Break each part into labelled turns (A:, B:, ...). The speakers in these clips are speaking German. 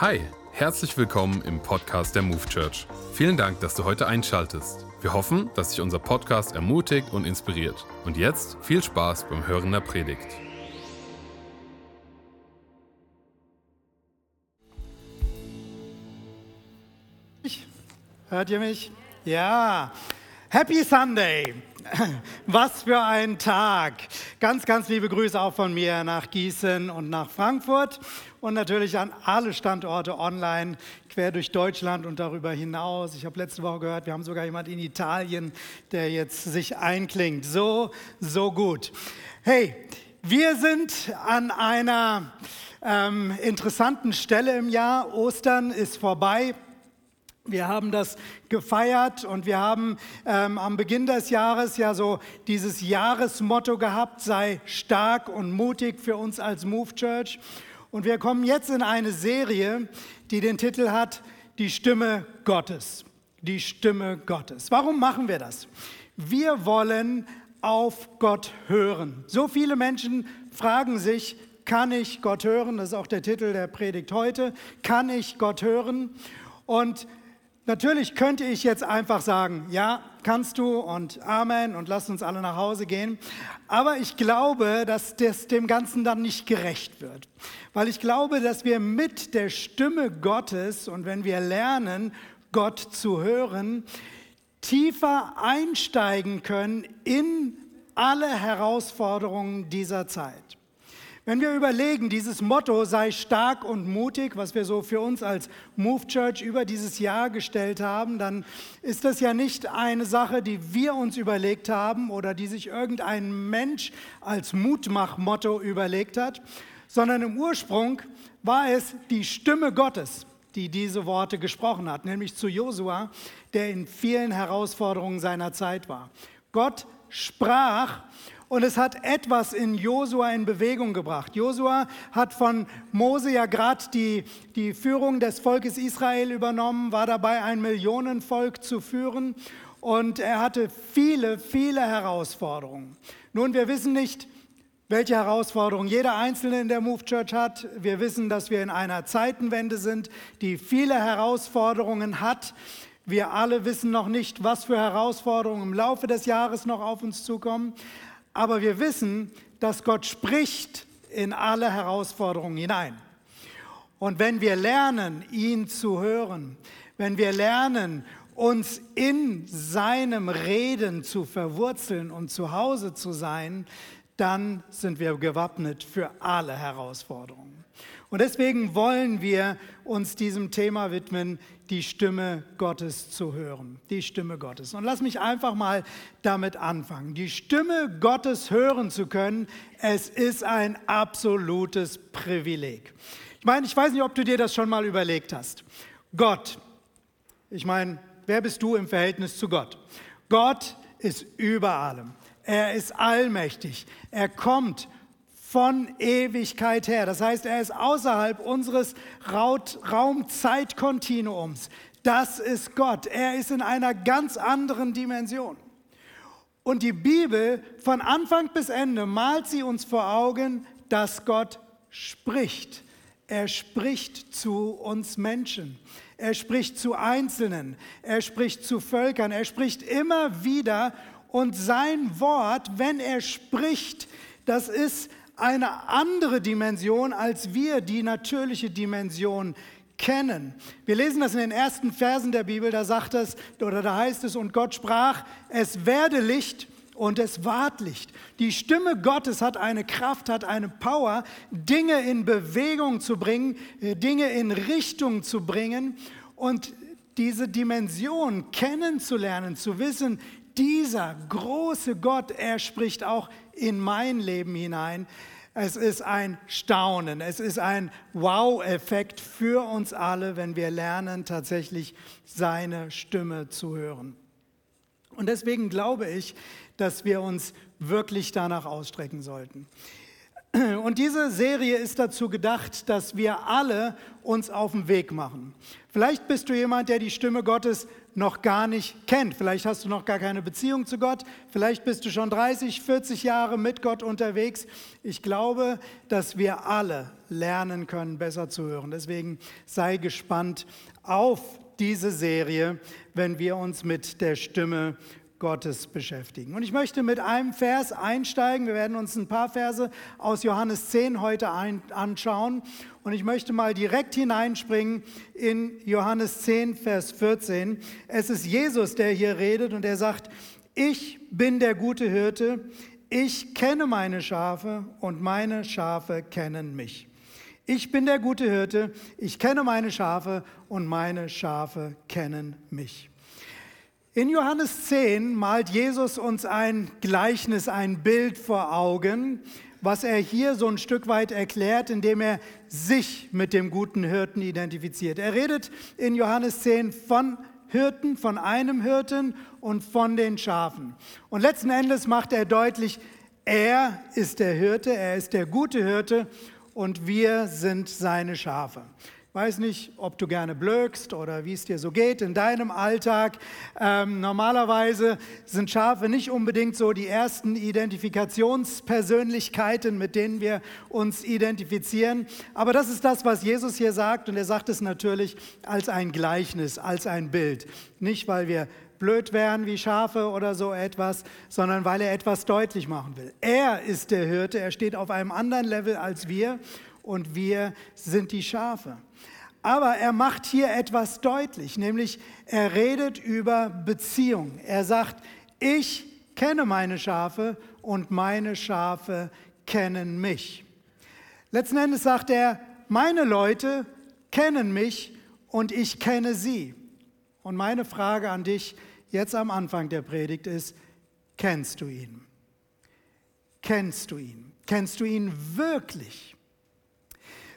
A: Hi, herzlich willkommen im Podcast der Move Church. Vielen Dank, dass du heute einschaltest. Wir hoffen, dass dich unser Podcast ermutigt und inspiriert. Und jetzt viel Spaß beim Hören der Predigt.
B: Hört ihr mich? Ja. Happy Sunday. Was für ein Tag. Ganz, ganz liebe Grüße auch von mir nach Gießen und nach Frankfurt und natürlich an alle Standorte online, quer durch Deutschland und darüber hinaus. Ich habe letzte Woche gehört, wir haben sogar jemand in Italien, der jetzt sich einklingt. So, so gut. Hey, wir sind an einer ähm, interessanten Stelle im Jahr. Ostern ist vorbei. Wir haben das gefeiert und wir haben ähm, am Beginn des Jahres ja so dieses Jahresmotto gehabt, sei stark und mutig für uns als Move Church. Und wir kommen jetzt in eine Serie, die den Titel hat, die Stimme Gottes. Die Stimme Gottes. Warum machen wir das? Wir wollen auf Gott hören. So viele Menschen fragen sich, kann ich Gott hören? Das ist auch der Titel der Predigt heute. Kann ich Gott hören? Und Natürlich könnte ich jetzt einfach sagen, ja, kannst du und Amen und lass uns alle nach Hause gehen. Aber ich glaube, dass das dem Ganzen dann nicht gerecht wird. Weil ich glaube, dass wir mit der Stimme Gottes und wenn wir lernen, Gott zu hören, tiefer einsteigen können in alle Herausforderungen dieser Zeit. Wenn wir überlegen, dieses Motto sei stark und mutig, was wir so für uns als Move Church über dieses Jahr gestellt haben, dann ist das ja nicht eine Sache, die wir uns überlegt haben oder die sich irgendein Mensch als Mutmach-Motto überlegt hat, sondern im Ursprung war es die Stimme Gottes, die diese Worte gesprochen hat, nämlich zu Josua, der in vielen Herausforderungen seiner Zeit war. Gott sprach und es hat etwas in Josua in Bewegung gebracht. Josua hat von Mose ja gerade die, die Führung des Volkes Israel übernommen, war dabei, ein Millionenvolk zu führen und er hatte viele, viele Herausforderungen. Nun, wir wissen nicht, welche Herausforderungen jeder Einzelne in der Move Church hat. Wir wissen, dass wir in einer Zeitenwende sind, die viele Herausforderungen hat. Wir alle wissen noch nicht, was für Herausforderungen im Laufe des Jahres noch auf uns zukommen. Aber wir wissen, dass Gott spricht in alle Herausforderungen hinein. Und wenn wir lernen, ihn zu hören, wenn wir lernen, uns in seinem Reden zu verwurzeln und zu Hause zu sein, dann sind wir gewappnet für alle Herausforderungen. Und deswegen wollen wir uns diesem Thema widmen, die Stimme Gottes zu hören. Die Stimme Gottes. Und lass mich einfach mal damit anfangen. Die Stimme Gottes hören zu können, es ist ein absolutes Privileg. Ich meine, ich weiß nicht, ob du dir das schon mal überlegt hast. Gott, ich meine, wer bist du im Verhältnis zu Gott? Gott ist über allem. Er ist allmächtig. Er kommt von Ewigkeit her. Das heißt, er ist außerhalb unseres Raumzeitkontinuums. Das ist Gott. Er ist in einer ganz anderen Dimension. Und die Bibel von Anfang bis Ende malt sie uns vor Augen, dass Gott spricht. Er spricht zu uns Menschen. Er spricht zu Einzelnen. Er spricht zu Völkern. Er spricht immer wieder. Und sein Wort, wenn er spricht, das ist eine andere Dimension, als wir die natürliche Dimension kennen. Wir lesen das in den ersten Versen der Bibel, da sagt es oder da heißt es und Gott sprach, es werde Licht und es ward Licht. Die Stimme Gottes hat eine Kraft, hat eine Power, Dinge in Bewegung zu bringen, äh, Dinge in Richtung zu bringen und diese Dimension kennenzulernen, zu wissen, dieser große Gott, er spricht auch in mein Leben hinein. Es ist ein Staunen, es ist ein Wow-Effekt für uns alle, wenn wir lernen, tatsächlich seine Stimme zu hören. Und deswegen glaube ich, dass wir uns wirklich danach ausstrecken sollten. Und diese Serie ist dazu gedacht, dass wir alle uns auf den Weg machen. Vielleicht bist du jemand, der die Stimme Gottes noch gar nicht kennt. Vielleicht hast du noch gar keine Beziehung zu Gott. Vielleicht bist du schon 30, 40 Jahre mit Gott unterwegs. Ich glaube, dass wir alle lernen können, besser zu hören. Deswegen sei gespannt auf diese Serie, wenn wir uns mit der Stimme Gottes beschäftigen. Und ich möchte mit einem Vers einsteigen. Wir werden uns ein paar Verse aus Johannes 10 heute ein, anschauen. Und ich möchte mal direkt hineinspringen in Johannes 10, Vers 14. Es ist Jesus, der hier redet und er sagt, ich bin der gute Hirte, ich kenne meine Schafe und meine Schafe kennen mich. Ich bin der gute Hirte, ich kenne meine Schafe und meine Schafe kennen mich. In Johannes 10 malt Jesus uns ein Gleichnis, ein Bild vor Augen, was er hier so ein Stück weit erklärt, indem er sich mit dem guten Hirten identifiziert. Er redet in Johannes 10 von Hirten, von einem Hirten und von den Schafen. Und letzten Endes macht er deutlich, er ist der Hirte, er ist der gute Hirte und wir sind seine Schafe weiß nicht, ob du gerne blökst oder wie es dir so geht in deinem Alltag. Ähm, normalerweise sind Schafe nicht unbedingt so die ersten Identifikationspersönlichkeiten, mit denen wir uns identifizieren. Aber das ist das, was Jesus hier sagt. Und er sagt es natürlich als ein Gleichnis, als ein Bild. Nicht, weil wir blöd wären wie Schafe oder so etwas, sondern weil er etwas deutlich machen will. Er ist der Hirte, er steht auf einem anderen Level als wir und wir sind die Schafe. Aber er macht hier etwas deutlich, nämlich er redet über Beziehung. Er sagt, ich kenne meine Schafe und meine Schafe kennen mich. Letzten Endes sagt er, meine Leute kennen mich und ich kenne sie. Und meine Frage an dich jetzt am Anfang der Predigt ist, kennst du ihn? Kennst du ihn? Kennst du ihn wirklich?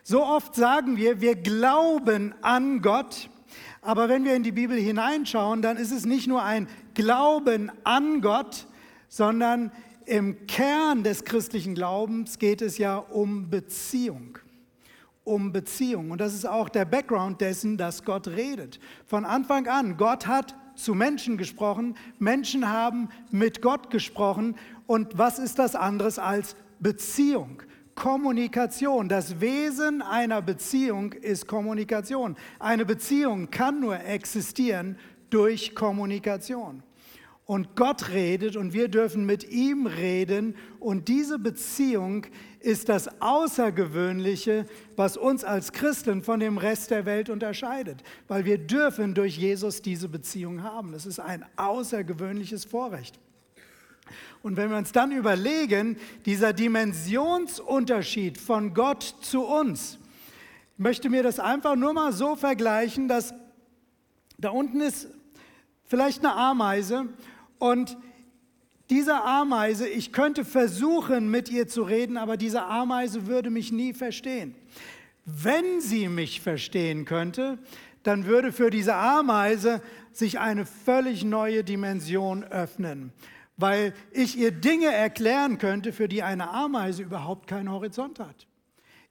B: So oft sagen wir, wir glauben an Gott, aber wenn wir in die Bibel hineinschauen, dann ist es nicht nur ein Glauben an Gott, sondern im Kern des christlichen Glaubens geht es ja um Beziehung. Um Beziehung. Und das ist auch der Background dessen, dass Gott redet. Von Anfang an, Gott hat zu Menschen gesprochen, Menschen haben mit Gott gesprochen. Und was ist das anderes als Beziehung? Kommunikation. Das Wesen einer Beziehung ist Kommunikation. Eine Beziehung kann nur existieren durch Kommunikation. Und Gott redet und wir dürfen mit ihm reden. Und diese Beziehung ist das Außergewöhnliche, was uns als Christen von dem Rest der Welt unterscheidet. Weil wir dürfen durch Jesus diese Beziehung haben. Das ist ein außergewöhnliches Vorrecht. Und wenn wir uns dann überlegen, dieser Dimensionsunterschied von Gott zu uns, ich möchte mir das einfach nur mal so vergleichen, dass da unten ist vielleicht eine Ameise und diese Ameise, ich könnte versuchen, mit ihr zu reden, aber diese Ameise würde mich nie verstehen. Wenn sie mich verstehen könnte, dann würde für diese Ameise sich eine völlig neue Dimension öffnen weil ich ihr Dinge erklären könnte, für die eine Ameise überhaupt keinen Horizont hat.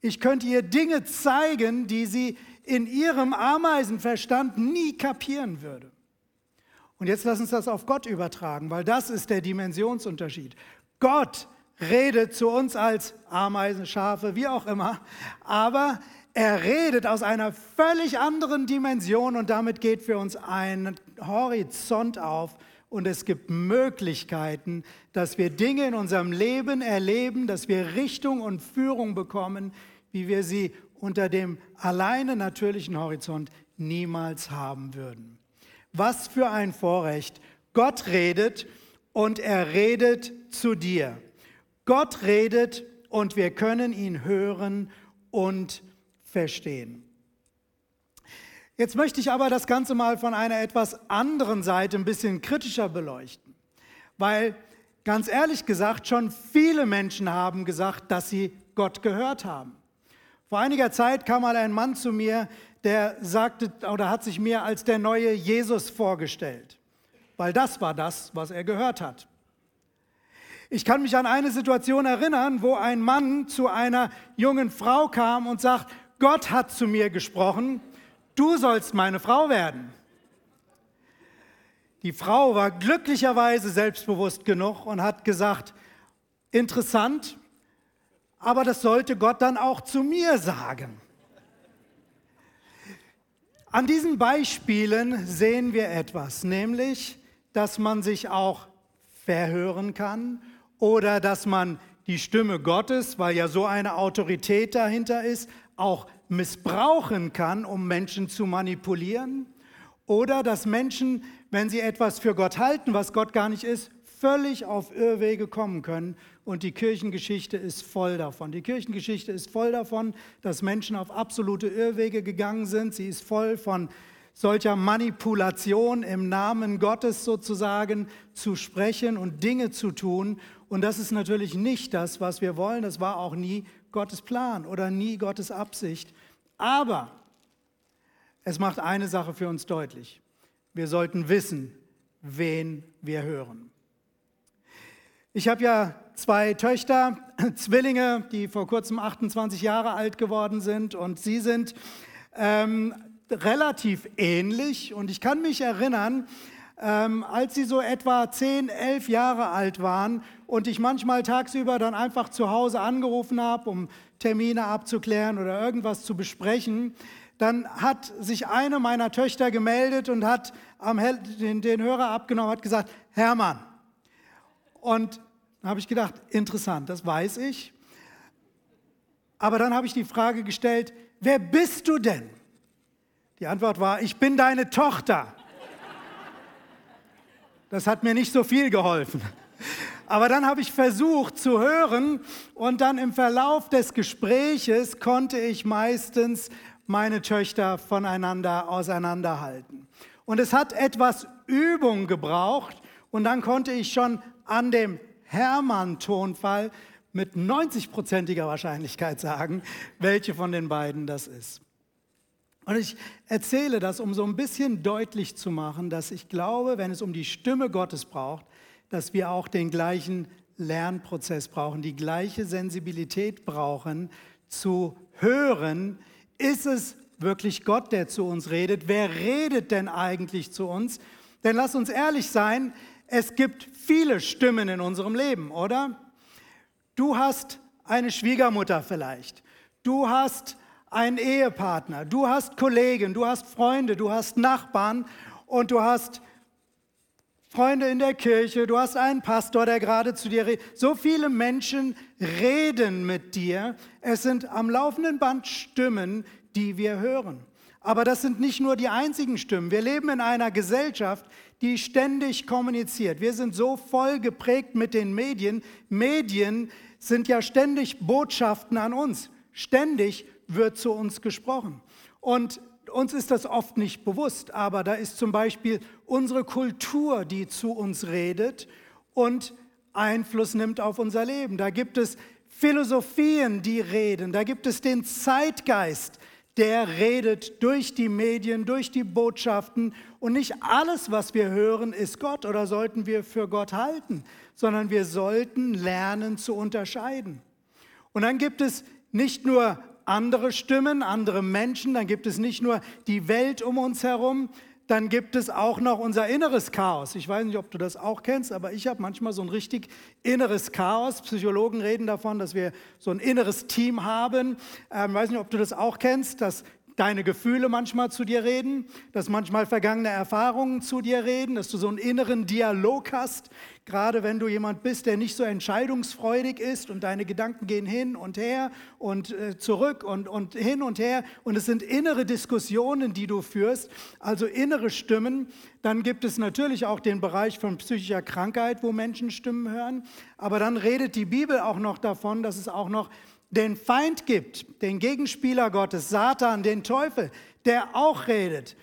B: Ich könnte ihr Dinge zeigen, die sie in ihrem Ameisenverstand nie kapieren würde. Und jetzt lass uns das auf Gott übertragen, weil das ist der Dimensionsunterschied. Gott redet zu uns als Ameisen, Schafe, wie auch immer, aber er redet aus einer völlig anderen Dimension und damit geht für uns ein Horizont auf, und es gibt Möglichkeiten, dass wir Dinge in unserem Leben erleben, dass wir Richtung und Führung bekommen, wie wir sie unter dem alleine natürlichen Horizont niemals haben würden. Was für ein Vorrecht. Gott redet und er redet zu dir. Gott redet und wir können ihn hören und verstehen. Jetzt möchte ich aber das Ganze mal von einer etwas anderen Seite ein bisschen kritischer beleuchten, weil ganz ehrlich gesagt schon viele Menschen haben gesagt, dass sie Gott gehört haben. Vor einiger Zeit kam mal ein Mann zu mir, der sagte oder hat sich mir als der neue Jesus vorgestellt, weil das war das, was er gehört hat. Ich kann mich an eine Situation erinnern, wo ein Mann zu einer jungen Frau kam und sagt, Gott hat zu mir gesprochen, du sollst meine Frau werden. Die Frau war glücklicherweise selbstbewusst genug und hat gesagt, interessant, aber das sollte Gott dann auch zu mir sagen. An diesen Beispielen sehen wir etwas, nämlich, dass man sich auch verhören kann oder dass man die Stimme Gottes, weil ja so eine Autorität dahinter ist, auch missbrauchen kann, um Menschen zu manipulieren. Oder dass Menschen, wenn sie etwas für Gott halten, was Gott gar nicht ist, völlig auf Irrwege kommen können. Und die Kirchengeschichte ist voll davon. Die Kirchengeschichte ist voll davon, dass Menschen auf absolute Irrwege gegangen sind. Sie ist voll von solcher Manipulation im Namen Gottes sozusagen zu sprechen und Dinge zu tun. Und das ist natürlich nicht das, was wir wollen. Das war auch nie Gottes Plan oder nie Gottes Absicht. Aber es macht eine Sache für uns deutlich. Wir sollten wissen, wen wir hören. Ich habe ja zwei Töchter, Zwillinge, die vor kurzem 28 Jahre alt geworden sind und sie sind ähm, relativ ähnlich und ich kann mich erinnern, ähm, als sie so etwa 10, 11 Jahre alt waren und ich manchmal tagsüber dann einfach zu Hause angerufen habe, um Termine abzuklären oder irgendwas zu besprechen, dann hat sich eine meiner Töchter gemeldet und hat am, den, den Hörer abgenommen, hat gesagt, Hermann. Und da habe ich gedacht, interessant, das weiß ich. Aber dann habe ich die Frage gestellt, wer bist du denn? Die Antwort war, ich bin deine Tochter. Das hat mir nicht so viel geholfen. Aber dann habe ich versucht zu hören und dann im Verlauf des Gespräches konnte ich meistens meine Töchter voneinander auseinanderhalten. Und es hat etwas Übung gebraucht und dann konnte ich schon an dem Hermann-Tonfall mit 90-prozentiger Wahrscheinlichkeit sagen, welche von den beiden das ist. Und ich erzähle das, um so ein bisschen deutlich zu machen, dass ich glaube, wenn es um die Stimme Gottes braucht, dass wir auch den gleichen Lernprozess brauchen, die gleiche Sensibilität brauchen, zu hören, ist es wirklich Gott, der zu uns redet? Wer redet denn eigentlich zu uns? Denn lass uns ehrlich sein, es gibt viele Stimmen in unserem Leben, oder? Du hast eine Schwiegermutter vielleicht. Du hast einen Ehepartner, du hast Kollegen, du hast Freunde, du hast Nachbarn und du hast Freunde in der Kirche, du hast einen Pastor, der gerade zu dir redet. So viele Menschen reden mit dir. Es sind am laufenden Band Stimmen, die wir hören. Aber das sind nicht nur die einzigen Stimmen. Wir leben in einer Gesellschaft, die ständig kommuniziert. Wir sind so voll geprägt mit den Medien. Medien sind ja ständig Botschaften an uns. Ständig wird zu uns gesprochen. Und uns ist das oft nicht bewusst, aber da ist zum Beispiel unsere Kultur, die zu uns redet und Einfluss nimmt auf unser Leben. Da gibt es Philosophien, die reden. Da gibt es den Zeitgeist, der redet durch die Medien, durch die Botschaften. Und nicht alles, was wir hören, ist Gott oder sollten wir für Gott halten, sondern wir sollten lernen zu unterscheiden. Und dann gibt es nicht nur andere Stimmen, andere Menschen, dann gibt es nicht nur die Welt um uns herum, dann gibt es auch noch unser inneres Chaos. Ich weiß nicht, ob du das auch kennst, aber ich habe manchmal so ein richtig inneres Chaos. Psychologen reden davon, dass wir so ein inneres Team haben. Ich ähm, weiß nicht, ob du das auch kennst, dass deine Gefühle manchmal zu dir reden, dass manchmal vergangene Erfahrungen zu dir reden, dass du so einen inneren Dialog hast, gerade wenn du jemand bist, der nicht so entscheidungsfreudig ist und deine Gedanken gehen hin und her und äh, zurück und, und hin und her und es sind innere Diskussionen, die du führst, also innere Stimmen. Dann gibt es natürlich auch den Bereich von psychischer Krankheit, wo Menschen Stimmen hören, aber dann redet die Bibel auch noch davon, dass es auch noch den Feind gibt, den Gegenspieler Gottes, Satan, den Teufel, der auch redet.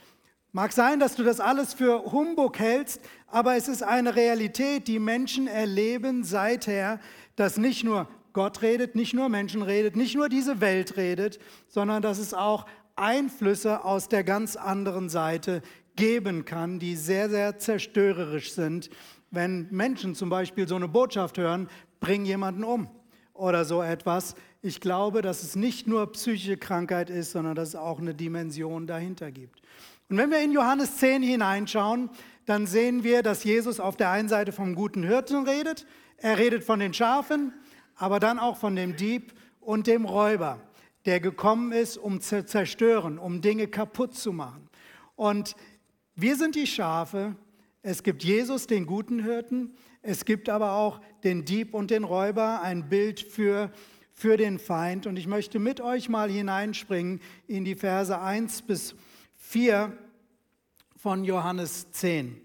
B: Mag sein, dass du das alles für Humbug hältst, aber es ist eine Realität, die Menschen erleben seither, dass nicht nur Gott redet, nicht nur Menschen redet, nicht nur diese Welt redet, sondern dass es auch Einflüsse aus der ganz anderen Seite geben kann, die sehr, sehr zerstörerisch sind, wenn Menschen zum Beispiel so eine Botschaft hören, bring jemanden um oder so etwas. Ich glaube, dass es nicht nur psychische Krankheit ist, sondern dass es auch eine Dimension dahinter gibt. Und wenn wir in Johannes 10 hineinschauen, dann sehen wir, dass Jesus auf der einen Seite vom guten Hirten redet, er redet von den Schafen, aber dann auch von dem Dieb und dem Räuber, der gekommen ist, um zu zerstören, um Dinge kaputt zu machen. Und wir sind die Schafe, es gibt Jesus, den guten Hirten, es gibt aber auch den Dieb und den Räuber, ein Bild für, für den Feind. Und ich möchte mit euch mal hineinspringen in die Verse 1 bis 4 von Johannes 10.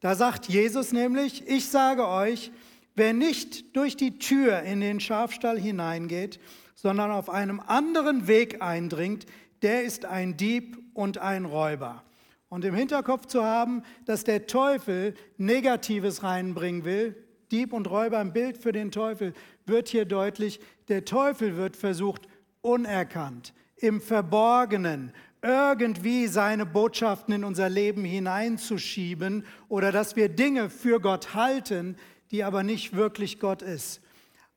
B: Da sagt Jesus nämlich, ich sage euch, wer nicht durch die Tür in den Schafstall hineingeht, sondern auf einem anderen Weg eindringt, der ist ein Dieb und ein Räuber. Und im Hinterkopf zu haben, dass der Teufel Negatives reinbringen will, Dieb und Räuber ein Bild für den Teufel, wird hier deutlich, der Teufel wird versucht, unerkannt, im Verborgenen, irgendwie seine Botschaften in unser Leben hineinzuschieben oder dass wir Dinge für Gott halten, die aber nicht wirklich Gott ist.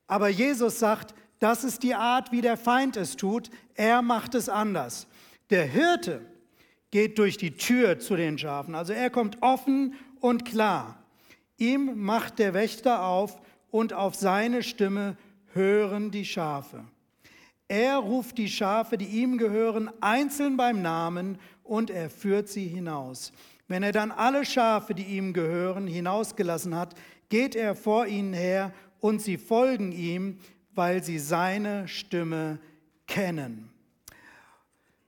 B: Aber Jesus sagt, das ist die Art, wie der Feind es tut. Er macht es anders. Der Hirte geht durch die Tür zu den Schafen. Also er kommt offen und klar. Ihm macht der Wächter auf und auf seine Stimme hören die Schafe. Er ruft die Schafe, die ihm gehören, einzeln beim Namen und er führt sie hinaus. Wenn er dann alle Schafe, die ihm gehören, hinausgelassen hat, geht er vor ihnen her und sie folgen ihm, weil sie seine Stimme kennen.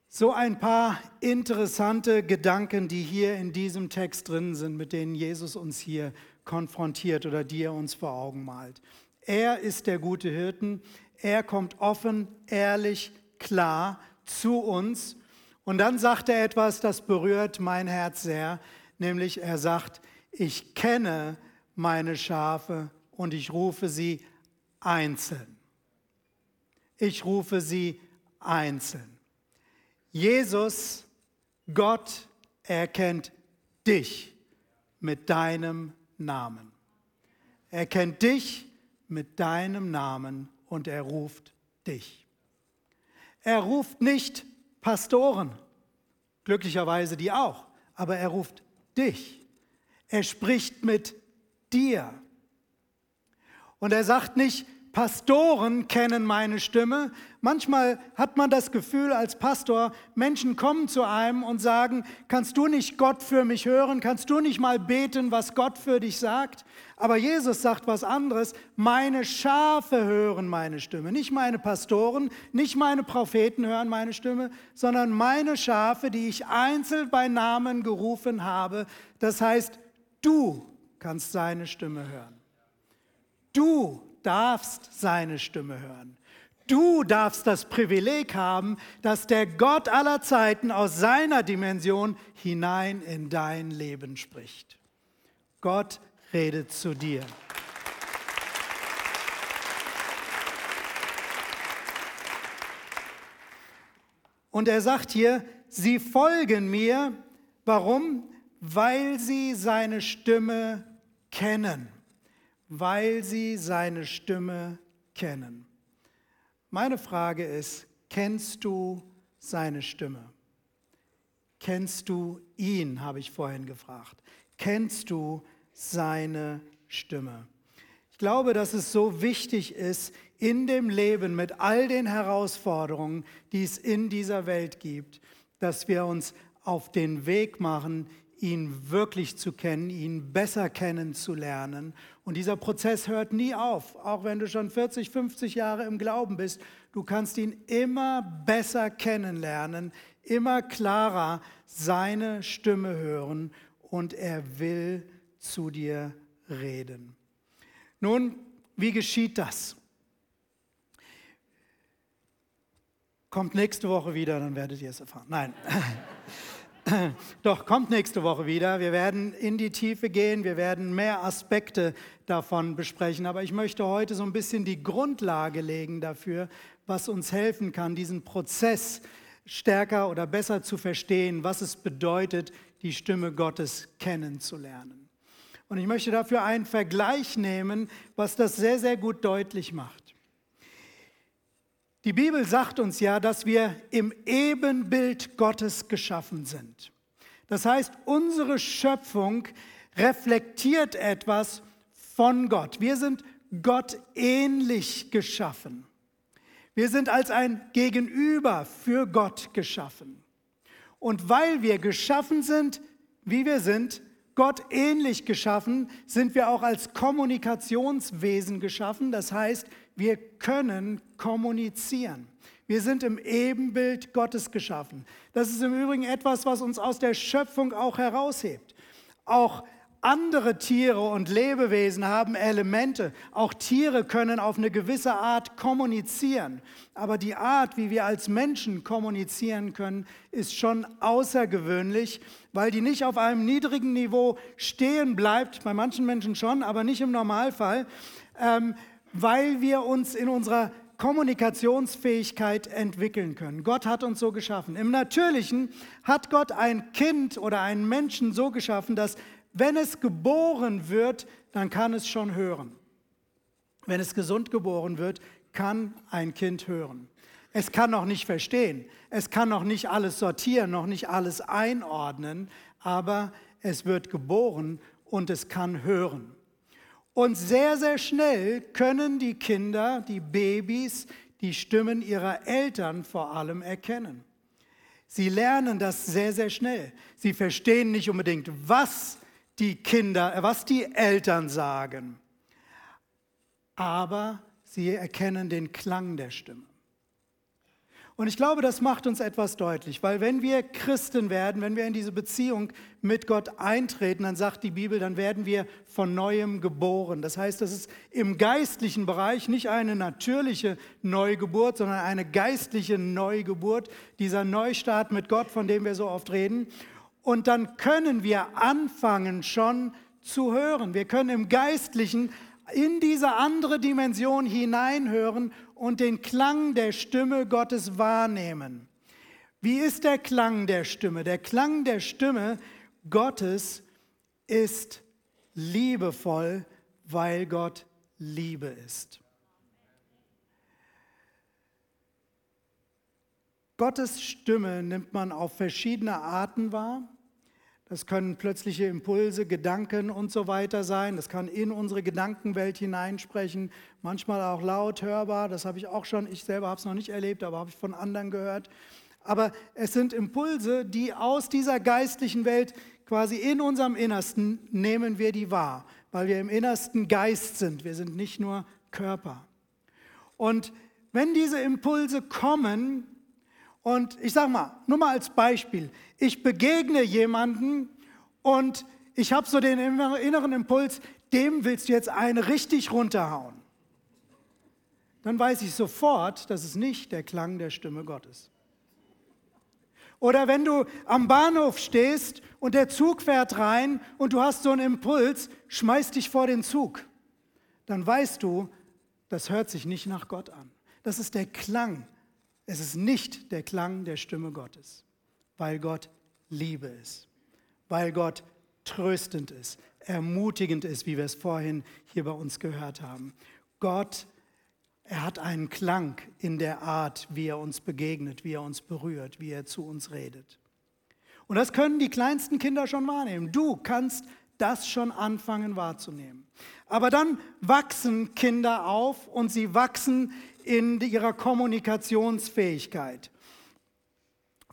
B: So ein paar interessante Gedanken, die hier in diesem Text drin sind, mit denen Jesus uns hier konfrontiert oder die er uns vor Augen malt. Er ist der gute Hirten. Er kommt offen, ehrlich, klar zu uns. Und dann sagt er etwas, das berührt mein Herz sehr, nämlich er sagt, ich kenne meine Schafe und ich rufe sie einzeln. Ich rufe sie einzeln. Jesus, Gott erkennt dich mit deinem Namen. Er kennt dich mit deinem Namen und er ruft dich. Er ruft nicht Pastoren, glücklicherweise die auch, aber er ruft dich. Er spricht mit dir. Und er sagt nicht, Pastoren kennen meine Stimme. Manchmal hat man das Gefühl als Pastor, Menschen kommen zu einem und sagen, kannst du nicht Gott für mich hören? Kannst du nicht mal beten, was Gott für dich sagt? Aber Jesus sagt was anderes. Meine Schafe hören meine Stimme. Nicht meine Pastoren, nicht meine Propheten hören meine Stimme, sondern meine Schafe, die ich einzeln bei Namen gerufen habe. Das heißt, du kannst seine Stimme hören. Du darfst seine Stimme hören. Du darfst das Privileg haben, dass der Gott aller Zeiten aus seiner Dimension hinein in dein Leben spricht. Gott redet zu dir. Und er sagt hier, sie folgen mir. Warum? Weil sie seine Stimme kennen weil sie seine Stimme kennen. Meine Frage ist, kennst du seine Stimme? Kennst du ihn, habe ich vorhin gefragt. Kennst du seine Stimme? Ich glaube, dass es so wichtig ist, in dem Leben mit all den Herausforderungen, die es in dieser Welt gibt, dass wir uns auf den Weg machen, ihn wirklich zu kennen, ihn besser kennenzulernen. Und dieser Prozess hört nie auf, auch wenn du schon 40, 50 Jahre im Glauben bist. Du kannst ihn immer besser kennenlernen, immer klarer seine Stimme hören und er will zu dir reden. Nun, wie geschieht das? Kommt nächste Woche wieder, dann werdet ihr es erfahren. Nein. Doch, kommt nächste Woche wieder. Wir werden in die Tiefe gehen, wir werden mehr Aspekte davon besprechen. Aber ich möchte heute so ein bisschen die Grundlage legen dafür, was uns helfen kann, diesen Prozess stärker oder besser zu verstehen, was es bedeutet, die Stimme Gottes kennenzulernen. Und ich möchte dafür einen Vergleich nehmen, was das sehr, sehr gut deutlich macht. Die Bibel sagt uns ja, dass wir im Ebenbild Gottes geschaffen sind. Das heißt, unsere Schöpfung reflektiert etwas von Gott. Wir sind Gott ähnlich geschaffen. Wir sind als ein Gegenüber für Gott geschaffen. Und weil wir geschaffen sind, wie wir sind, Gott ähnlich geschaffen, sind wir auch als Kommunikationswesen geschaffen. Das heißt, wir können kommunizieren. Wir sind im Ebenbild Gottes geschaffen. Das ist im Übrigen etwas, was uns aus der Schöpfung auch heraushebt. Auch andere Tiere und Lebewesen haben Elemente. Auch Tiere können auf eine gewisse Art kommunizieren. Aber die Art, wie wir als Menschen kommunizieren können, ist schon außergewöhnlich, weil die nicht auf einem niedrigen Niveau stehen bleibt. Bei manchen Menschen schon, aber nicht im Normalfall, ähm, weil wir uns in unserer Kommunikationsfähigkeit entwickeln können. Gott hat uns so geschaffen. Im Natürlichen hat Gott ein Kind oder einen Menschen so geschaffen, dass wenn es geboren wird, dann kann es schon hören. Wenn es gesund geboren wird, kann ein Kind hören. Es kann noch nicht verstehen, es kann noch nicht alles sortieren, noch nicht alles einordnen, aber es wird geboren und es kann hören. Und sehr, sehr schnell können die Kinder, die Babys, die Stimmen ihrer Eltern vor allem erkennen. Sie lernen das sehr, sehr schnell. Sie verstehen nicht unbedingt, was die Kinder, äh, was die Eltern sagen. Aber sie erkennen den Klang der Stimme. Und ich glaube, das macht uns etwas deutlich, weil wenn wir Christen werden, wenn wir in diese Beziehung mit Gott eintreten, dann sagt die Bibel, dann werden wir von neuem geboren. Das heißt, das ist im geistlichen Bereich nicht eine natürliche Neugeburt, sondern eine geistliche Neugeburt, dieser Neustart mit Gott, von dem wir so oft reden. Und dann können wir anfangen schon zu hören. Wir können im Geistlichen in diese andere Dimension hineinhören und den Klang der Stimme Gottes wahrnehmen. Wie ist der Klang der Stimme? Der Klang der Stimme Gottes ist liebevoll, weil Gott Liebe ist. Gottes Stimme nimmt man auf verschiedene Arten wahr. Das können plötzliche Impulse, Gedanken und so weiter sein. Das kann in unsere Gedankenwelt hineinsprechen, manchmal auch laut hörbar. Das habe ich auch schon, ich selber habe es noch nicht erlebt, aber habe ich von anderen gehört. Aber es sind Impulse, die aus dieser geistlichen Welt quasi in unserem Innersten nehmen wir die wahr, weil wir im Innersten Geist sind. Wir sind nicht nur Körper. Und wenn diese Impulse kommen, und ich sage mal, nur mal als Beispiel, ich begegne jemanden und ich habe so den inneren Impuls, dem willst du jetzt eine richtig runterhauen. Dann weiß ich sofort, das ist nicht der Klang der Stimme Gottes. Oder wenn du am Bahnhof stehst und der Zug fährt rein und du hast so einen Impuls, schmeiß dich vor den Zug. Dann weißt du, das hört sich nicht nach Gott an. Das ist der Klang es ist nicht der Klang der Stimme Gottes, weil Gott Liebe ist, weil Gott tröstend ist, ermutigend ist, wie wir es vorhin hier bei uns gehört haben. Gott, er hat einen Klang in der Art, wie er uns begegnet, wie er uns berührt, wie er zu uns redet. Und das können die kleinsten Kinder schon wahrnehmen. Du kannst das schon anfangen wahrzunehmen. Aber dann wachsen Kinder auf und sie wachsen in ihrer Kommunikationsfähigkeit.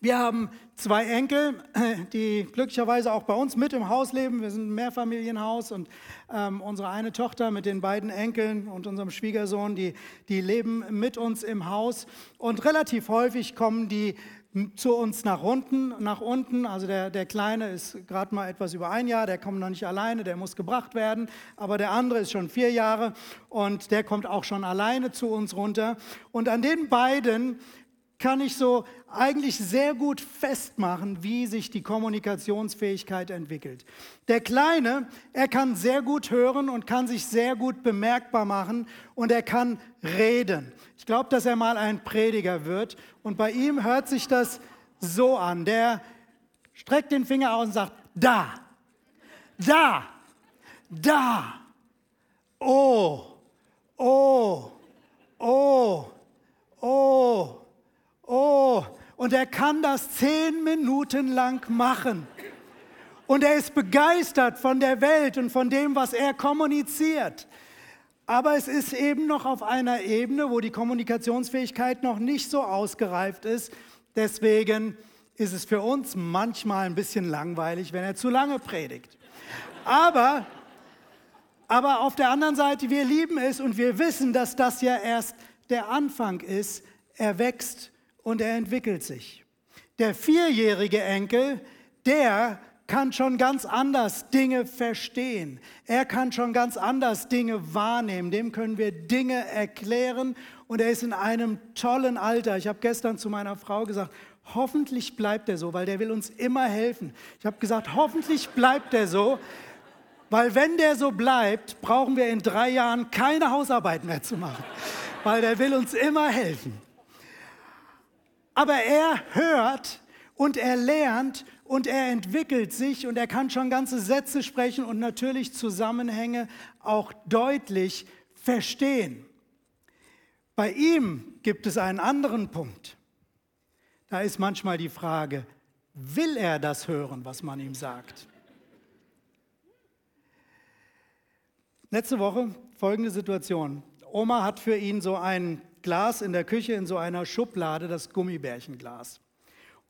B: Wir haben zwei Enkel, die glücklicherweise auch bei uns mit im Haus leben. Wir sind ein Mehrfamilienhaus und ähm, unsere eine Tochter mit den beiden Enkeln und unserem Schwiegersohn, die, die leben mit uns im Haus. Und relativ häufig kommen die zu uns nach unten, nach unten. Also der, der Kleine ist gerade mal etwas über ein Jahr, der kommt noch nicht alleine, der muss gebracht werden. Aber der andere ist schon vier Jahre und der kommt auch schon alleine zu uns runter. Und an den beiden kann ich so eigentlich sehr gut festmachen, wie sich die Kommunikationsfähigkeit entwickelt. Der Kleine, er kann sehr gut hören und kann sich sehr gut bemerkbar machen und er kann reden. Ich glaube, dass er mal ein Prediger wird und bei ihm hört sich das so an. Der streckt den Finger aus und sagt, da, da, da. Oh, oh, oh, oh, oh. Und er kann das zehn Minuten lang machen. Und er ist begeistert von der Welt und von dem, was er kommuniziert. Aber es ist eben noch auf einer Ebene, wo die Kommunikationsfähigkeit noch nicht so ausgereift ist. Deswegen ist es für uns manchmal ein bisschen langweilig, wenn er zu lange predigt. Aber, aber auf der anderen Seite, wir lieben es und wir wissen, dass das ja erst der Anfang ist. Er wächst und er entwickelt sich. Der vierjährige Enkel, der kann schon ganz anders Dinge verstehen. Er kann schon ganz anders Dinge wahrnehmen. Dem können wir Dinge erklären und er ist in einem tollen Alter. Ich habe gestern zu meiner Frau gesagt, hoffentlich bleibt er so, weil der will uns immer helfen. Ich habe gesagt, hoffentlich bleibt er so, weil wenn der so bleibt, brauchen wir in drei Jahren keine Hausarbeit mehr zu machen, weil der will uns immer helfen. Aber er hört und er lernt und er entwickelt sich und er kann schon ganze Sätze sprechen und natürlich Zusammenhänge auch deutlich verstehen. Bei ihm gibt es einen anderen Punkt. Da ist manchmal die Frage, will er das hören, was man ihm sagt? Letzte Woche folgende Situation. Oma hat für ihn so ein Glas in der Küche in so einer Schublade, das Gummibärchenglas.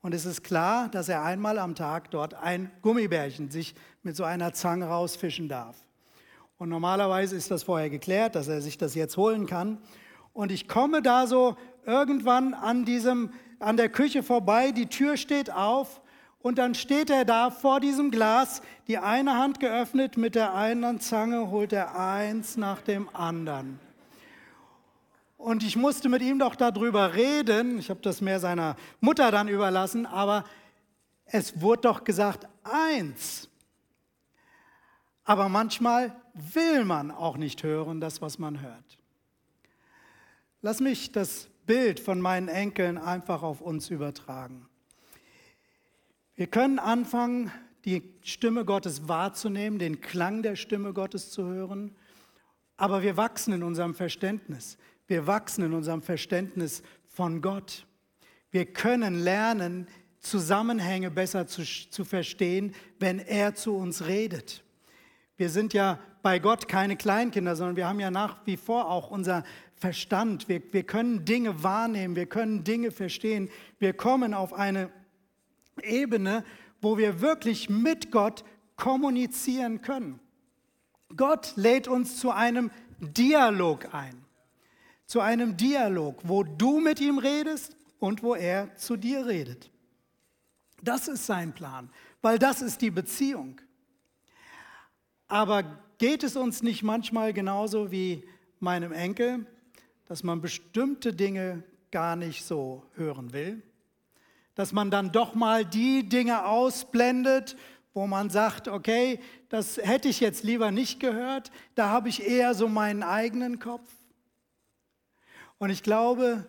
B: Und es ist klar, dass er einmal am Tag dort ein Gummibärchen sich mit so einer Zange rausfischen darf. Und normalerweise ist das vorher geklärt, dass er sich das jetzt holen kann. Und ich komme da so irgendwann an, diesem, an der Küche vorbei, die Tür steht auf und dann steht er da vor diesem Glas, die eine Hand geöffnet, mit der einen Zange holt er eins nach dem anderen. Und ich musste mit ihm doch darüber reden. Ich habe das mehr seiner Mutter dann überlassen, aber es wurde doch gesagt, eins. Aber manchmal will man auch nicht hören, das, was man hört. Lass mich das Bild von meinen Enkeln einfach auf uns übertragen. Wir können anfangen, die Stimme Gottes wahrzunehmen, den Klang der Stimme Gottes zu hören, aber wir wachsen in unserem Verständnis. Wir wachsen in unserem Verständnis von Gott. Wir können lernen, Zusammenhänge besser zu, zu verstehen, wenn er zu uns redet. Wir sind ja bei Gott keine Kleinkinder, sondern wir haben ja nach wie vor auch unser Verstand. Wir, wir können Dinge wahrnehmen, wir können Dinge verstehen. Wir kommen auf eine Ebene, wo wir wirklich mit Gott kommunizieren können. Gott lädt uns zu einem Dialog ein zu einem Dialog, wo du mit ihm redest und wo er zu dir redet. Das ist sein Plan, weil das ist die Beziehung. Aber geht es uns nicht manchmal genauso wie meinem Enkel, dass man bestimmte Dinge gar nicht so hören will? Dass man dann doch mal die Dinge ausblendet, wo man sagt, okay, das hätte ich jetzt lieber nicht gehört, da habe ich eher so meinen eigenen Kopf. Und ich glaube,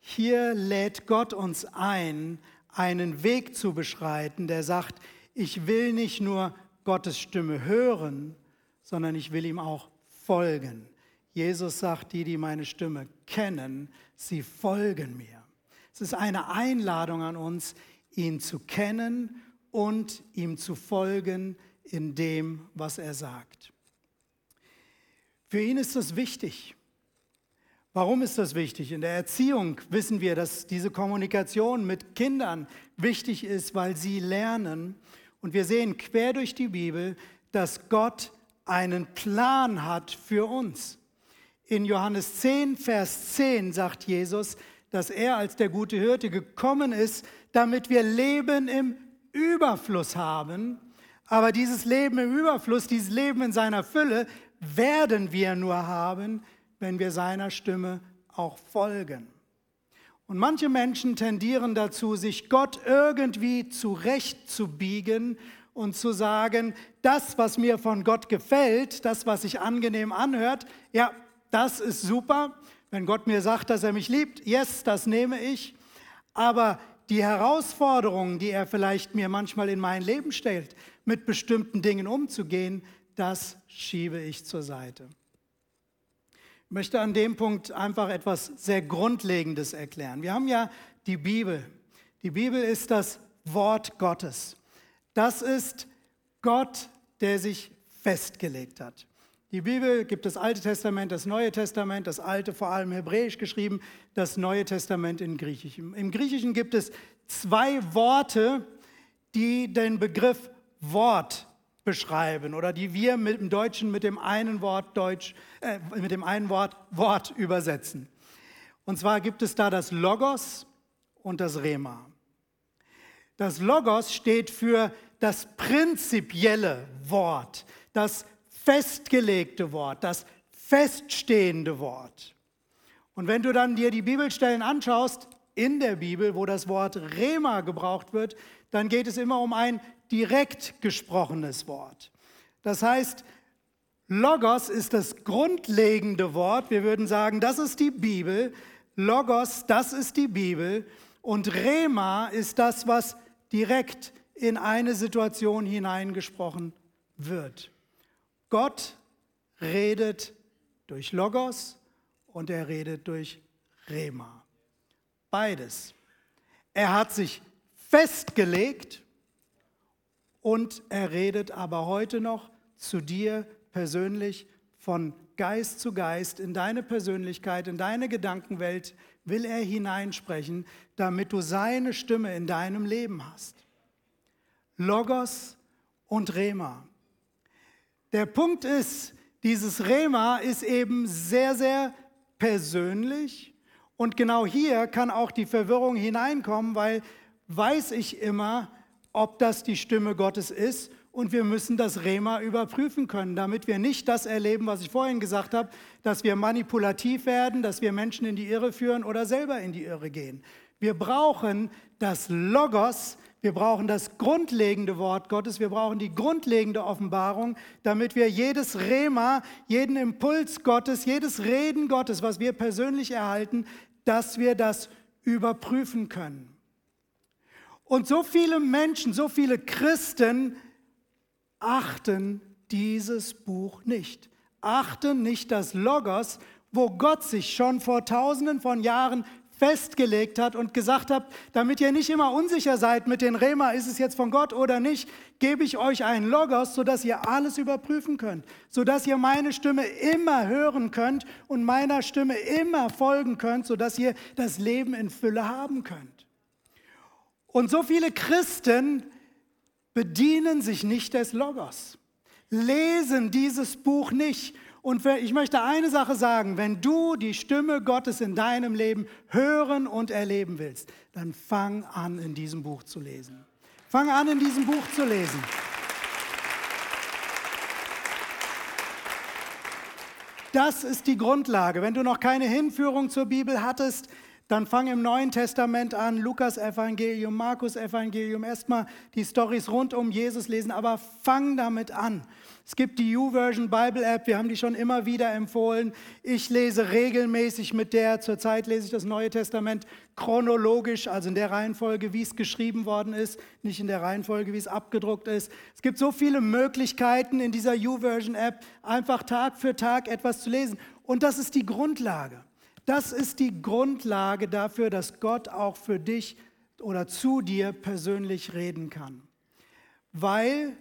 B: hier lädt Gott uns ein, einen Weg zu beschreiten, der sagt, ich will nicht nur Gottes Stimme hören, sondern ich will ihm auch folgen. Jesus sagt, die, die meine Stimme kennen, sie folgen mir. Es ist eine Einladung an uns, ihn zu kennen und ihm zu folgen in dem, was er sagt. Für ihn ist das wichtig. Warum ist das wichtig? In der Erziehung wissen wir, dass diese Kommunikation mit Kindern wichtig ist, weil sie lernen. Und wir sehen quer durch die Bibel, dass Gott einen Plan hat für uns. In Johannes 10, Vers 10 sagt Jesus, dass er als der gute Hirte gekommen ist, damit wir Leben im Überfluss haben. Aber dieses Leben im Überfluss, dieses Leben in seiner Fülle werden wir nur haben, wenn wir seiner Stimme auch folgen. Und manche Menschen tendieren dazu, sich Gott irgendwie zurechtzubiegen und zu sagen, das, was mir von Gott gefällt, das, was sich angenehm anhört, ja, das ist super. Wenn Gott mir sagt, dass er mich liebt, yes, das nehme ich. Aber die Herausforderungen, die er vielleicht mir manchmal in mein Leben stellt, mit bestimmten Dingen umzugehen, das schiebe ich zur Seite. Möchte an dem Punkt einfach etwas sehr Grundlegendes erklären. Wir haben ja die Bibel. Die Bibel ist das Wort Gottes. Das ist Gott, der sich festgelegt hat. Die Bibel gibt das Alte Testament, das Neue Testament, das Alte vor allem hebräisch geschrieben, das Neue Testament in Griechisch. Im Griechischen gibt es zwei Worte, die den Begriff Wort beschreiben oder die wir mit dem Deutschen mit dem einen Wort Deutsch, äh, mit dem einen Wort Wort übersetzen. Und zwar gibt es da das Logos und das Rema. Das Logos steht für das prinzipielle Wort, das festgelegte Wort, das feststehende Wort. Und wenn du dann dir die Bibelstellen anschaust, in der Bibel, wo das Wort Rema gebraucht wird, dann geht es immer um ein direkt gesprochenes Wort. Das heißt, Logos ist das grundlegende Wort. Wir würden sagen, das ist die Bibel. Logos, das ist die Bibel. Und Rema ist das, was direkt in eine Situation hineingesprochen wird. Gott redet durch Logos und er redet durch Rema. Beides. Er hat sich festgelegt und er redet aber heute noch zu dir persönlich von Geist zu Geist in deine Persönlichkeit, in deine Gedankenwelt will er hineinsprechen, damit du seine Stimme in deinem Leben hast. Logos und Rema. Der Punkt ist, dieses Rema ist eben sehr, sehr persönlich und genau hier kann auch die Verwirrung hineinkommen, weil weiß ich immer, ob das die Stimme Gottes ist und wir müssen das Rema überprüfen können, damit wir nicht das erleben, was ich vorhin gesagt habe, dass wir manipulativ werden, dass wir Menschen in die Irre führen oder selber in die Irre gehen. Wir brauchen das Logos, wir brauchen das grundlegende Wort Gottes, wir brauchen die grundlegende Offenbarung, damit wir jedes Rema, jeden Impuls Gottes, jedes Reden Gottes, was wir persönlich erhalten, dass wir das überprüfen können. Und so viele Menschen, so viele Christen achten dieses Buch nicht, achten nicht das Logos, wo Gott sich schon vor tausenden von Jahren festgelegt hat und gesagt hat, damit ihr nicht immer unsicher seid mit den Rema, ist es jetzt von Gott oder nicht, gebe ich euch einen Logos, sodass ihr alles überprüfen könnt, sodass ihr meine Stimme immer hören könnt und meiner Stimme immer folgen könnt, sodass ihr das Leben in Fülle haben könnt. Und so viele Christen bedienen sich nicht des Logos, lesen dieses Buch nicht und ich möchte eine Sache sagen, wenn du die Stimme Gottes in deinem Leben hören und erleben willst, dann fang an, in diesem Buch zu lesen. Fang an, in diesem Buch zu lesen. Das ist die Grundlage. Wenn du noch keine Hinführung zur Bibel hattest, dann fang im Neuen Testament an, Lukas Evangelium, Markus Evangelium, erstmal die Stories rund um Jesus lesen, aber fang damit an. Es gibt die YouVersion Bible App, wir haben die schon immer wieder empfohlen. Ich lese regelmäßig mit der, zurzeit lese ich das Neue Testament chronologisch, also in der Reihenfolge, wie es geschrieben worden ist, nicht in der Reihenfolge, wie es abgedruckt ist. Es gibt so viele Möglichkeiten in dieser YouVersion App, einfach Tag für Tag etwas zu lesen. Und das ist die Grundlage. Das ist die Grundlage dafür, dass Gott auch für dich oder zu dir persönlich reden kann. Weil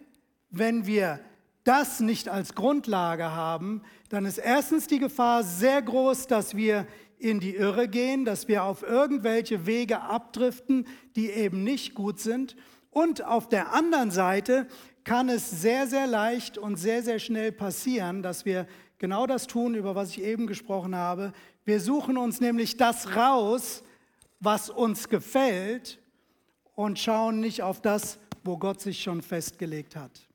B: wenn wir das nicht als Grundlage haben, dann ist erstens die Gefahr sehr groß, dass wir in die Irre gehen, dass wir auf irgendwelche Wege abdriften, die eben nicht gut sind. Und auf der anderen Seite kann es sehr, sehr leicht und sehr, sehr schnell passieren, dass wir genau das tun, über was ich eben gesprochen habe. Wir suchen uns nämlich das raus, was uns gefällt und schauen nicht auf das, wo Gott sich schon festgelegt hat.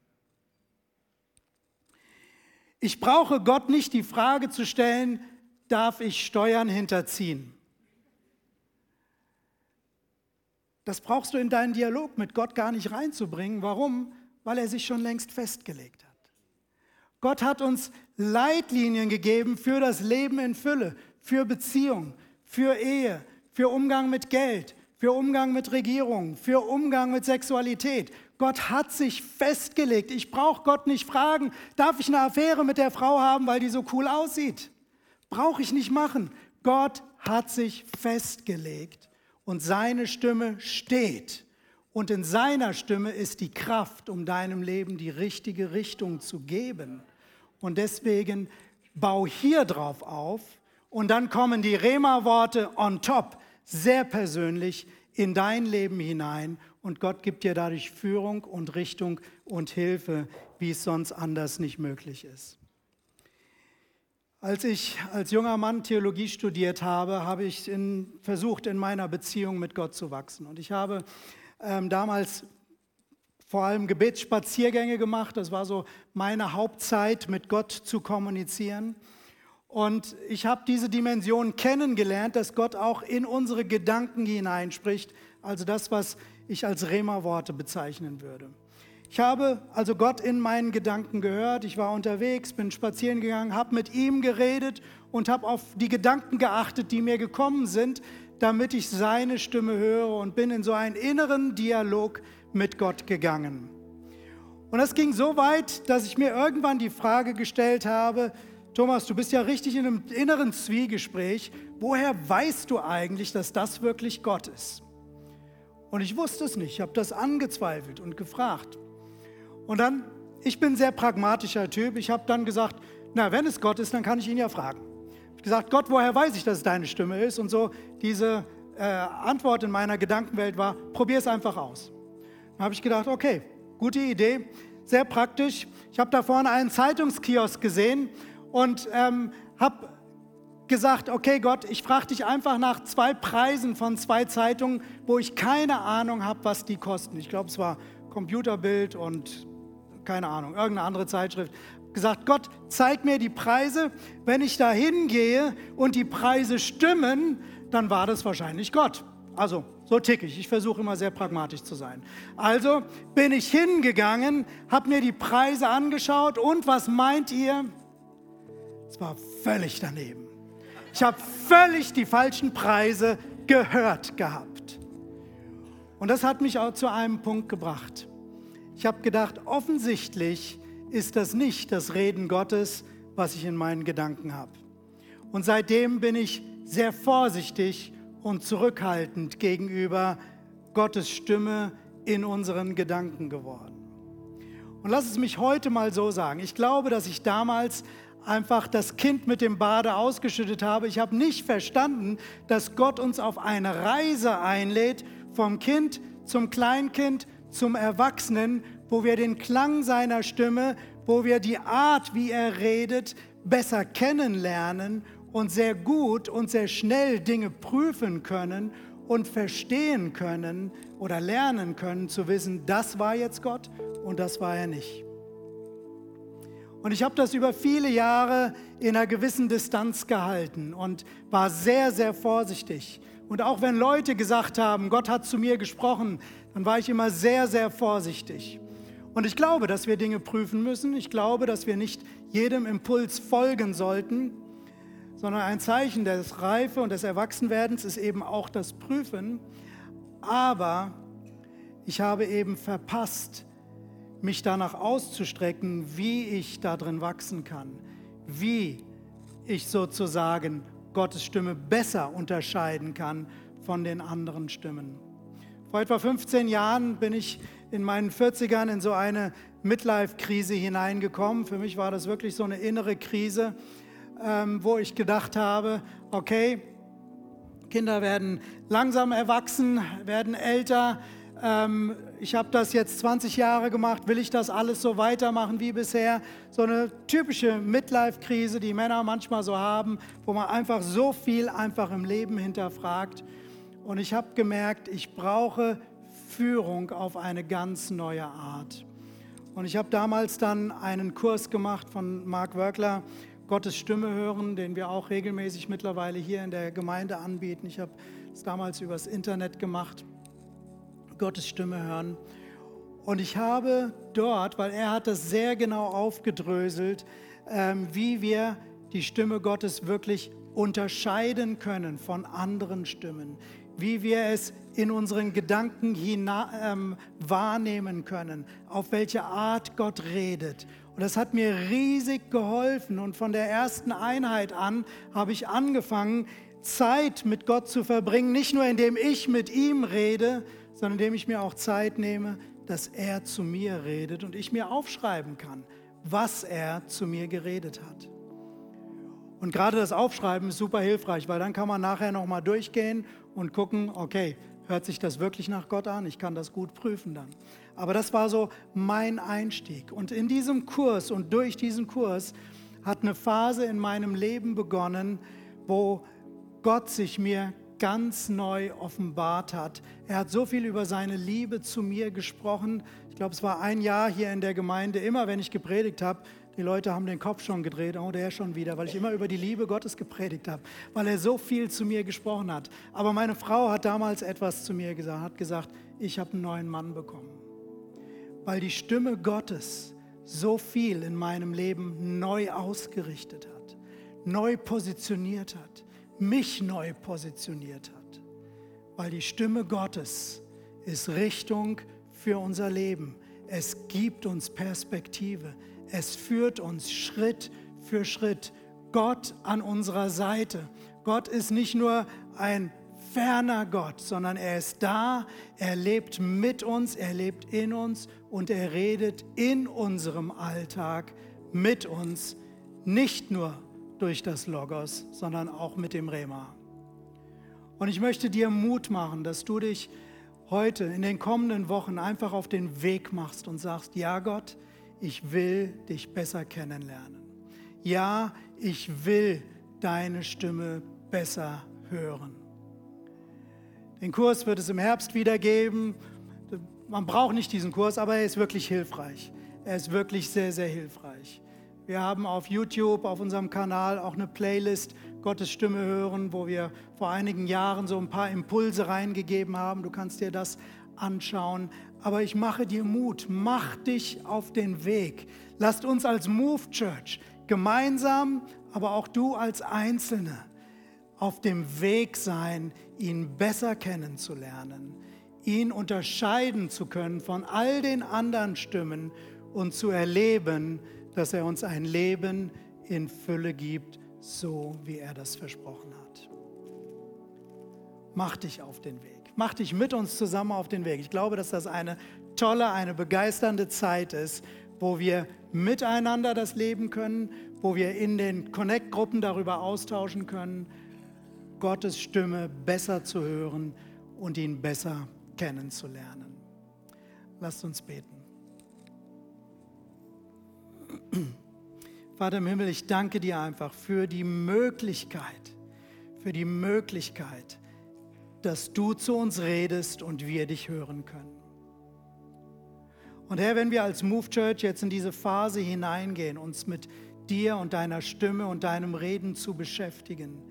B: Ich brauche Gott nicht die Frage zu stellen, darf ich Steuern hinterziehen? Das brauchst du in deinen Dialog mit Gott gar nicht reinzubringen. Warum? Weil er sich schon längst festgelegt hat. Gott hat uns Leitlinien gegeben für das Leben in Fülle, für Beziehung, für Ehe, für Umgang mit Geld, für Umgang mit Regierung, für Umgang mit Sexualität. Gott hat sich festgelegt. Ich brauche Gott nicht fragen, darf ich eine Affäre mit der Frau haben, weil die so cool aussieht? Brauche ich nicht machen. Gott hat sich festgelegt und seine Stimme steht. Und in seiner Stimme ist die Kraft, um deinem Leben die richtige Richtung zu geben. Und deswegen bau hier drauf auf und dann kommen die Rema-Worte on top, sehr persönlich in dein Leben hinein und Gott gibt dir dadurch Führung und Richtung und Hilfe, wie es sonst anders nicht möglich ist. Als ich als junger Mann Theologie studiert habe, habe ich in, versucht, in meiner Beziehung mit Gott zu wachsen. Und ich habe ähm, damals vor allem Gebetsspaziergänge gemacht. Das war so meine Hauptzeit, mit Gott zu kommunizieren. Und ich habe diese Dimension kennengelernt, dass Gott auch in unsere Gedanken hineinspricht. Also das, was ich als Rema-Worte bezeichnen würde. Ich habe also Gott in meinen Gedanken gehört. Ich war unterwegs, bin spazieren gegangen, habe mit ihm geredet und habe auf die Gedanken geachtet, die mir gekommen sind, damit ich seine Stimme höre und bin in so einen inneren Dialog mit Gott gegangen. Und das ging so weit, dass ich mir irgendwann die Frage gestellt habe, Thomas, du bist ja richtig in einem inneren Zwiegespräch. Woher weißt du eigentlich, dass das wirklich Gott ist? Und ich wusste es nicht. Ich habe das angezweifelt und gefragt. Und dann, ich bin ein sehr pragmatischer Typ. Ich habe dann gesagt, na, wenn es Gott ist, dann kann ich ihn ja fragen. Ich habe gesagt, Gott, woher weiß ich, dass es deine Stimme ist? Und so diese äh, Antwort in meiner Gedankenwelt war, probier es einfach aus. Dann habe ich gedacht, okay, gute Idee, sehr praktisch. Ich habe da vorne einen Zeitungskiosk gesehen und ähm, habe gesagt, okay Gott, ich frage dich einfach nach zwei Preisen von zwei Zeitungen, wo ich keine Ahnung habe, was die kosten. Ich glaube, es war Computerbild und keine Ahnung, irgendeine andere Zeitschrift. Gesagt, Gott, zeig mir die Preise. Wenn ich da hingehe und die Preise stimmen, dann war das wahrscheinlich Gott. Also so tick ich. Ich versuche immer sehr pragmatisch zu sein. Also bin ich hingegangen, habe mir die Preise angeschaut und was meint ihr? Es war völlig daneben. Ich habe völlig die falschen Preise gehört gehabt. Und das hat mich auch zu einem Punkt gebracht. Ich habe gedacht, offensichtlich ist das nicht das Reden Gottes, was ich in meinen Gedanken habe. Und seitdem bin ich sehr vorsichtig und zurückhaltend gegenüber Gottes Stimme in unseren Gedanken geworden. Und lass es mich heute mal so sagen. Ich glaube, dass ich damals einfach das Kind mit dem Bade ausgeschüttet habe. Ich habe nicht verstanden, dass Gott uns auf eine Reise einlädt, vom Kind zum Kleinkind zum Erwachsenen, wo wir den Klang seiner Stimme, wo wir die Art, wie er redet, besser kennenlernen und sehr gut und sehr schnell Dinge prüfen können und verstehen können oder lernen können zu wissen, das war jetzt Gott und das war er nicht. Und ich habe das über viele Jahre in einer gewissen Distanz gehalten und war sehr, sehr vorsichtig. Und auch wenn Leute gesagt haben, Gott hat zu mir gesprochen, dann war ich immer sehr, sehr vorsichtig. Und ich glaube, dass wir Dinge prüfen müssen. Ich glaube, dass wir nicht jedem Impuls folgen sollten, sondern ein Zeichen des Reife und des Erwachsenwerdens ist eben auch das Prüfen. Aber ich habe eben verpasst, mich danach auszustrecken, wie ich darin wachsen kann, wie ich sozusagen Gottes Stimme besser unterscheiden kann von den anderen Stimmen. Vor etwa 15 Jahren bin ich in meinen 40ern in so eine Midlife-Krise hineingekommen. Für mich war das wirklich so eine innere Krise, ähm, wo ich gedacht habe, okay, Kinder werden langsam erwachsen, werden älter, ähm, ich habe das jetzt 20 Jahre gemacht, will ich das alles so weitermachen wie bisher? So eine typische Midlife-Krise, die Männer manchmal so haben, wo man einfach so viel einfach im Leben hinterfragt. Und ich habe gemerkt, ich brauche Führung auf eine ganz neue Art. Und ich habe damals dann einen Kurs gemacht von Mark Wörkler, Gottes Stimme hören, den wir auch regelmäßig mittlerweile hier in der Gemeinde anbieten. Ich habe es damals übers Internet gemacht. Gottes Stimme hören. Und ich habe dort, weil er hat das sehr genau aufgedröselt, ähm, wie wir die Stimme Gottes wirklich unterscheiden können von anderen Stimmen, wie wir es in unseren Gedanken ähm, wahrnehmen können, auf welche Art Gott redet. Und das hat mir riesig geholfen. Und von der ersten Einheit an habe ich angefangen, Zeit mit Gott zu verbringen, nicht nur indem ich mit ihm rede, sondern indem ich mir auch Zeit nehme, dass er zu mir redet und ich mir aufschreiben kann, was er zu mir geredet hat. Und gerade das Aufschreiben ist super hilfreich, weil dann kann man nachher nochmal durchgehen und gucken, okay, hört sich das wirklich nach Gott an? Ich kann das gut prüfen dann. Aber das war so mein Einstieg. Und in diesem Kurs und durch diesen Kurs hat eine Phase in meinem Leben begonnen, wo Gott sich mir ganz neu offenbart hat. Er hat so viel über seine Liebe zu mir gesprochen. Ich glaube, es war ein Jahr hier in der Gemeinde. Immer wenn ich gepredigt habe, die Leute haben den Kopf schon gedreht, oh, der schon wieder, weil ich immer über die Liebe Gottes gepredigt habe, weil er so viel zu mir gesprochen hat. Aber meine Frau hat damals etwas zu mir gesagt, hat gesagt, ich habe einen neuen Mann bekommen. Weil die Stimme Gottes so viel in meinem Leben neu ausgerichtet hat, neu positioniert hat mich neu positioniert hat. Weil die Stimme Gottes ist Richtung für unser Leben. Es gibt uns Perspektive. Es führt uns Schritt für Schritt. Gott an unserer Seite. Gott ist nicht nur ein ferner Gott, sondern er ist da, er lebt mit uns, er lebt in uns und er redet in unserem Alltag mit uns, nicht nur durch das Logos, sondern auch mit dem Rema. Und ich möchte dir Mut machen, dass du dich heute in den kommenden Wochen einfach auf den Weg machst und sagst, ja Gott, ich will dich besser kennenlernen. Ja, ich will deine Stimme besser hören. Den Kurs wird es im Herbst wieder geben. Man braucht nicht diesen Kurs, aber er ist wirklich hilfreich. Er ist wirklich sehr, sehr hilfreich. Wir haben auf YouTube, auf unserem Kanal auch eine Playlist Gottes Stimme hören, wo wir vor einigen Jahren so ein paar Impulse reingegeben haben. Du kannst dir das anschauen. Aber ich mache dir Mut, mach dich auf den Weg. Lasst uns als Move Church gemeinsam, aber auch du als Einzelne auf dem Weg sein, ihn besser kennenzulernen, ihn unterscheiden zu können von all den anderen Stimmen und zu erleben, dass er uns ein Leben in Fülle gibt, so wie er das versprochen hat. Mach dich auf den Weg. Mach dich mit uns zusammen auf den Weg. Ich glaube, dass das eine tolle, eine begeisternde Zeit ist, wo wir miteinander das leben können, wo wir in den Connect-Gruppen darüber austauschen können, Gottes Stimme besser zu hören und ihn besser kennenzulernen. Lasst uns beten. Vater im Himmel, ich danke dir einfach für die Möglichkeit, für die Möglichkeit, dass du zu uns redest und wir dich hören können. Und Herr, wenn wir als Move Church jetzt in diese Phase hineingehen, uns mit dir und deiner Stimme und deinem Reden zu beschäftigen,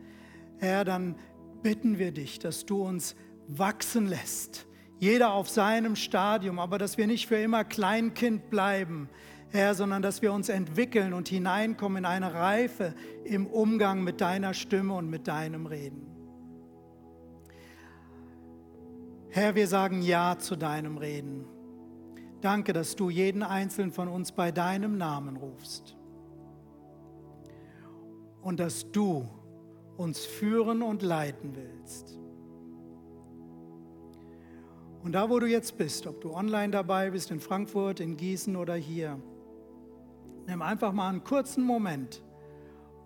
B: Herr, dann bitten wir dich, dass du uns wachsen lässt, jeder auf seinem Stadium, aber dass wir nicht für immer Kleinkind bleiben, Herr, sondern dass wir uns entwickeln und hineinkommen in eine Reife im Umgang mit deiner Stimme und mit deinem Reden. Herr, wir sagen Ja zu deinem Reden. Danke, dass du jeden einzelnen von uns bei deinem Namen rufst. Und dass du uns führen und leiten willst. Und da, wo du jetzt bist, ob du online dabei bist, in Frankfurt, in Gießen oder hier, Nimm einfach mal einen kurzen Moment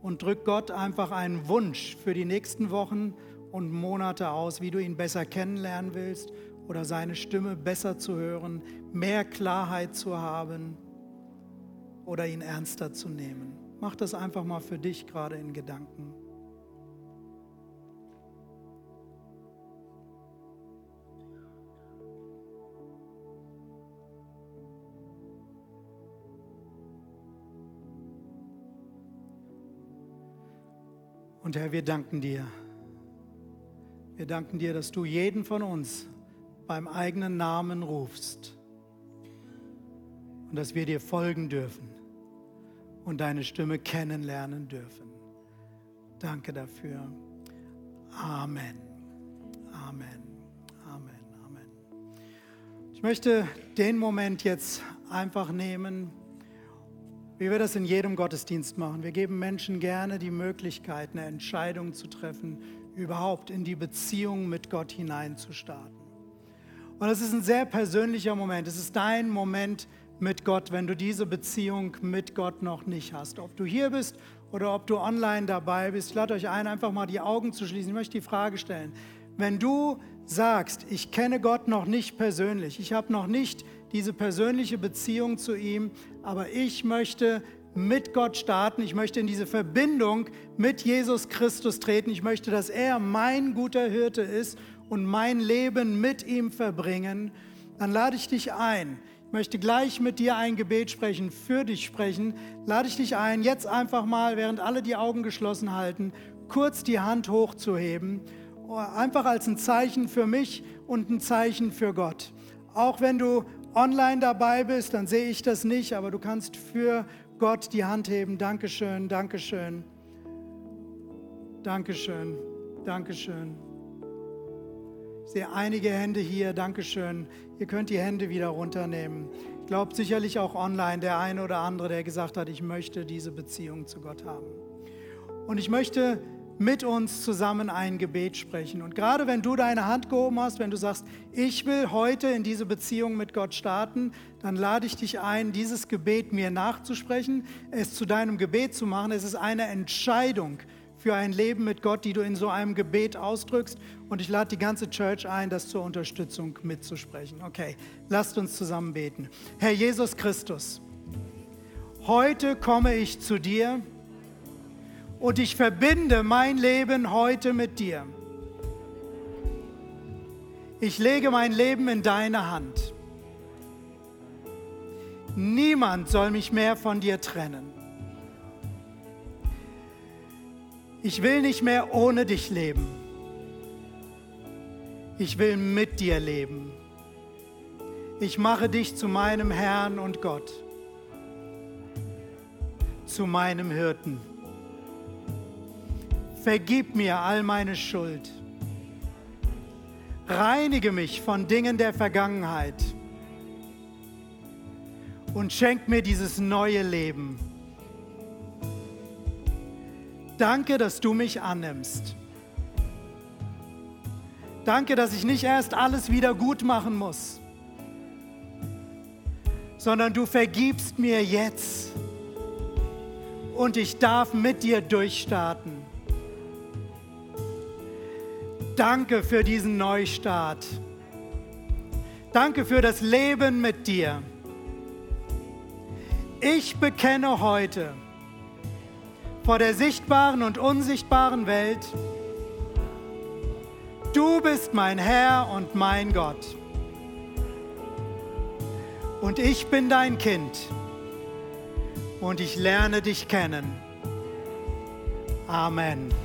B: und drück Gott einfach einen Wunsch für die nächsten Wochen und Monate aus, wie du ihn besser kennenlernen willst oder seine Stimme besser zu hören, mehr Klarheit zu haben oder ihn ernster zu nehmen. Mach das einfach mal für dich gerade in Gedanken. Und Herr, wir danken dir. Wir danken dir, dass du jeden von uns beim eigenen Namen rufst und dass wir dir folgen dürfen und deine Stimme kennenlernen dürfen. Danke dafür. Amen. Amen. Amen. Amen. Ich möchte den Moment jetzt einfach nehmen, wie wir das in jedem Gottesdienst machen. Wir geben Menschen gerne die Möglichkeit, eine Entscheidung zu treffen, überhaupt in die Beziehung mit Gott hineinzustarten. Und es ist ein sehr persönlicher Moment. Es ist dein Moment mit Gott, wenn du diese Beziehung mit Gott noch nicht hast. Ob du hier bist oder ob du online dabei bist, ich lade euch ein, einfach mal die Augen zu schließen. Ich möchte die Frage stellen. Wenn du sagst, ich kenne Gott noch nicht persönlich, ich habe noch nicht diese persönliche Beziehung zu ihm, aber ich möchte mit Gott starten, ich möchte in diese Verbindung mit Jesus Christus treten, ich möchte, dass er mein guter Hirte ist und mein Leben mit ihm verbringen, dann lade ich dich ein. Ich möchte gleich mit dir ein Gebet sprechen, für dich sprechen. Lade ich dich ein, jetzt einfach mal, während alle die Augen geschlossen halten, kurz die Hand hochzuheben, einfach als ein Zeichen für mich und ein Zeichen für Gott. Auch wenn du online dabei bist, dann sehe ich das nicht, aber du kannst für Gott die Hand heben. Dankeschön, Dankeschön, Dankeschön, Dankeschön. Ich sehe einige Hände hier, Dankeschön. Ihr könnt die Hände wieder runternehmen. Ich glaube sicherlich auch online der eine oder andere, der gesagt hat, ich möchte diese Beziehung zu Gott haben. Und ich möchte mit uns zusammen ein Gebet sprechen. Und gerade wenn du deine Hand gehoben hast, wenn du sagst, ich will heute in diese Beziehung mit Gott starten, dann lade ich dich ein, dieses Gebet mir nachzusprechen, es zu deinem Gebet zu machen. Es ist eine Entscheidung für ein Leben mit Gott, die du in so einem Gebet ausdrückst. Und ich lade die ganze Church ein, das zur Unterstützung mitzusprechen. Okay, lasst uns zusammen beten. Herr Jesus Christus, heute komme ich zu dir und ich verbinde mein Leben heute mit dir. Ich lege mein Leben in deine Hand. Niemand soll mich mehr von dir trennen. Ich will nicht mehr ohne dich leben. Ich will mit dir leben. Ich mache dich zu meinem Herrn und Gott, zu meinem Hirten. Vergib mir all meine Schuld. Reinige mich von Dingen der Vergangenheit und schenk mir dieses neue Leben. Danke, dass du mich annimmst. Danke, dass ich nicht erst alles wieder gut machen muss, sondern du vergibst mir jetzt und ich darf mit dir durchstarten. Danke für diesen Neustart. Danke für das Leben mit dir. Ich bekenne heute vor der sichtbaren und unsichtbaren Welt, du bist mein Herr und mein Gott. Und ich bin dein Kind und ich lerne dich kennen. Amen.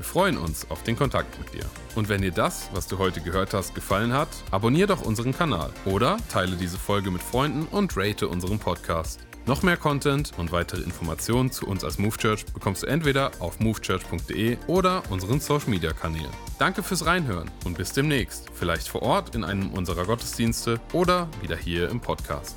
A: Wir freuen uns auf den Kontakt mit dir. Und wenn dir das, was du heute gehört hast, gefallen hat, abonniere doch unseren Kanal oder teile diese Folge mit Freunden und rate unseren Podcast. Noch mehr Content und weitere Informationen zu uns als Move Church bekommst du entweder auf movechurch.de oder unseren Social Media Kanälen. Danke fürs Reinhören und bis demnächst, vielleicht vor Ort in einem unserer Gottesdienste oder wieder hier im Podcast.